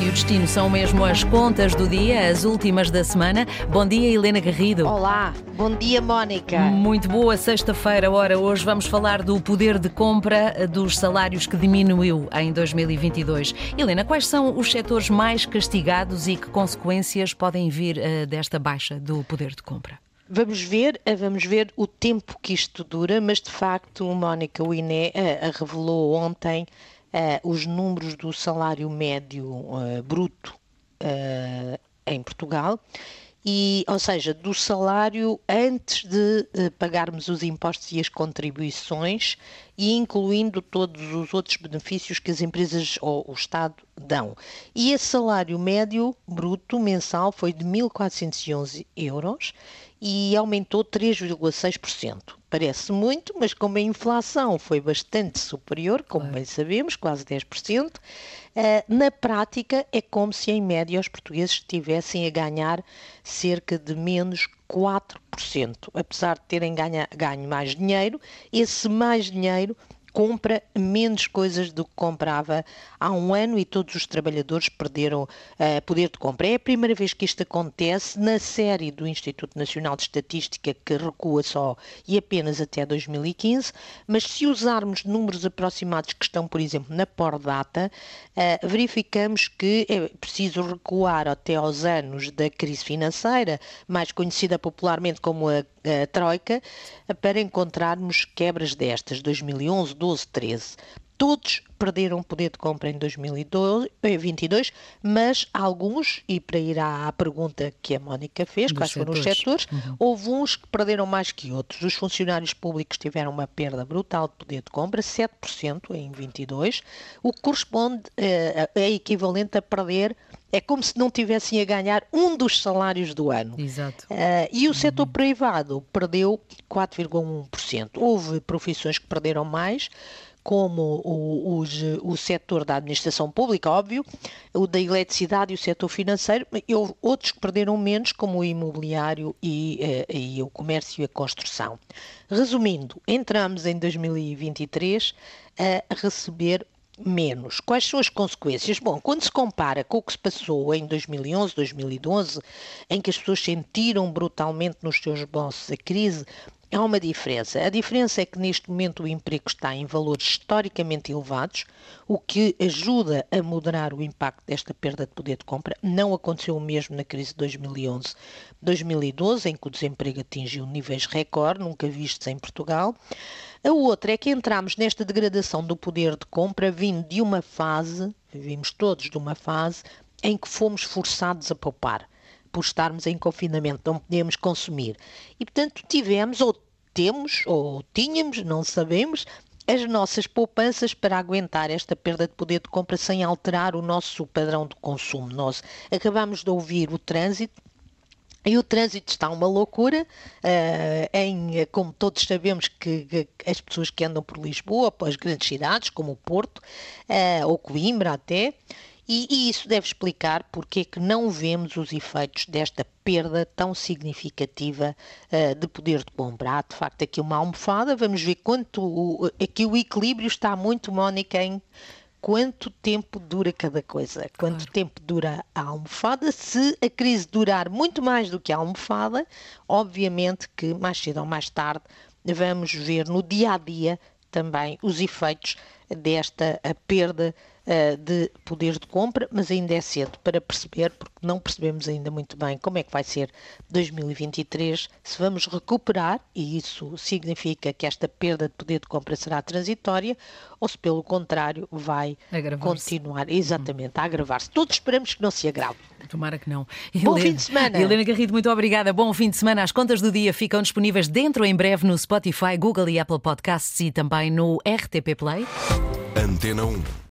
E o destino são mesmo as contas do dia, as últimas da semana. Bom dia, Helena Garrido. Olá, bom dia, Mónica. Muito boa sexta-feira. Ora, hoje vamos falar do poder de compra dos salários que diminuiu em 2022. Helena, quais são os setores mais castigados e que consequências podem vir uh, desta baixa do poder de compra? Vamos ver, eh, vamos ver o tempo que isto dura, mas de facto, Mónica, o INE uh, revelou ontem os números do salário médio uh, bruto uh, em Portugal. E, ou seja, do salário antes de pagarmos os impostos e as contribuições e incluindo todos os outros benefícios que as empresas ou o Estado dão. E esse salário médio bruto mensal foi de 1.411 euros e aumentou 3,6%. Parece muito, mas como a inflação foi bastante superior, como bem sabemos, quase 10%, eh, na prática é como se em média os portugueses estivessem a ganhar cerca de menos 4%. Apesar de terem ganha, ganho mais dinheiro, esse mais dinheiro compra menos coisas do que comprava há um ano e todos os trabalhadores perderam uh, poder de compra. É a primeira vez que isto acontece na série do Instituto Nacional de Estatística que recua só e apenas até 2015, mas se usarmos números aproximados que estão, por exemplo, na Pordata, uh, verificamos que é preciso recuar até aos anos da crise financeira, mais conhecida popularmente como a a Troika para encontrarmos quebras destas, 2011, 12, 13. Todos perderam poder de compra em 2022, mas alguns, e para ir à pergunta que a Mónica fez, quais foram os setores, uhum. houve uns que perderam mais que outros. Os funcionários públicos tiveram uma perda brutal de poder de compra, 7% em 22, o que corresponde, é, é equivalente a perder é como se não tivessem a ganhar um dos salários do ano. Exato. Uh, e o setor uhum. privado perdeu 4,1%. Houve profissões que perderam mais, como o, o, o setor da administração pública, óbvio, o da eletricidade e o setor financeiro, e houve outros que perderam menos, como o imobiliário e, eh, e o comércio e a construção. Resumindo, entramos em 2023 a receber menos. Quais são as consequências? Bom, quando se compara com o que se passou em 2011, 2012, em que as pessoas sentiram brutalmente nos seus bolsos a crise, Há uma diferença. A diferença é que neste momento o emprego está em valores historicamente elevados, o que ajuda a moderar o impacto desta perda de poder de compra. Não aconteceu o mesmo na crise de 2011-2012, em que o desemprego atingiu níveis recorde, nunca vistos em Portugal. A outra é que entramos nesta degradação do poder de compra vindo de uma fase, vimos todos de uma fase, em que fomos forçados a poupar por estarmos em confinamento, não podemos consumir. E, portanto, tivemos, ou temos, ou tínhamos, não sabemos, as nossas poupanças para aguentar esta perda de poder de compra sem alterar o nosso padrão de consumo. Nós acabamos de ouvir o trânsito, e o trânsito está uma loucura, uh, em, como todos sabemos que, que, as pessoas que andam por Lisboa, pelas grandes cidades, como o Porto, uh, ou Coimbra até, e, e, isso deve explicar porque é que não vemos os efeitos desta perda tão significativa uh, de poder de compra. Há de facto aqui uma almofada, vamos ver quanto. O, aqui o equilíbrio está muito, Mónica, em quanto tempo dura cada coisa, quanto claro. tempo dura a almofada. Se a crise durar muito mais do que a almofada, obviamente que mais cedo ou mais tarde vamos ver no dia a dia também os efeitos desta perda uh, de poder de compra, mas ainda é cedo para perceber, porque não percebemos ainda muito bem como é que vai ser 2023, se vamos recuperar, e isso significa que esta perda de poder de compra será transitória, ou se pelo contrário vai continuar exatamente a agravar-se. Todos esperamos que não se agrave. Tomara que não. Bom Helena, fim de semana. Helena Garrido, muito obrigada. Bom fim de semana. As contas do dia ficam disponíveis dentro em breve no Spotify, Google e Apple Podcasts e também no RTP Play. Antena 1.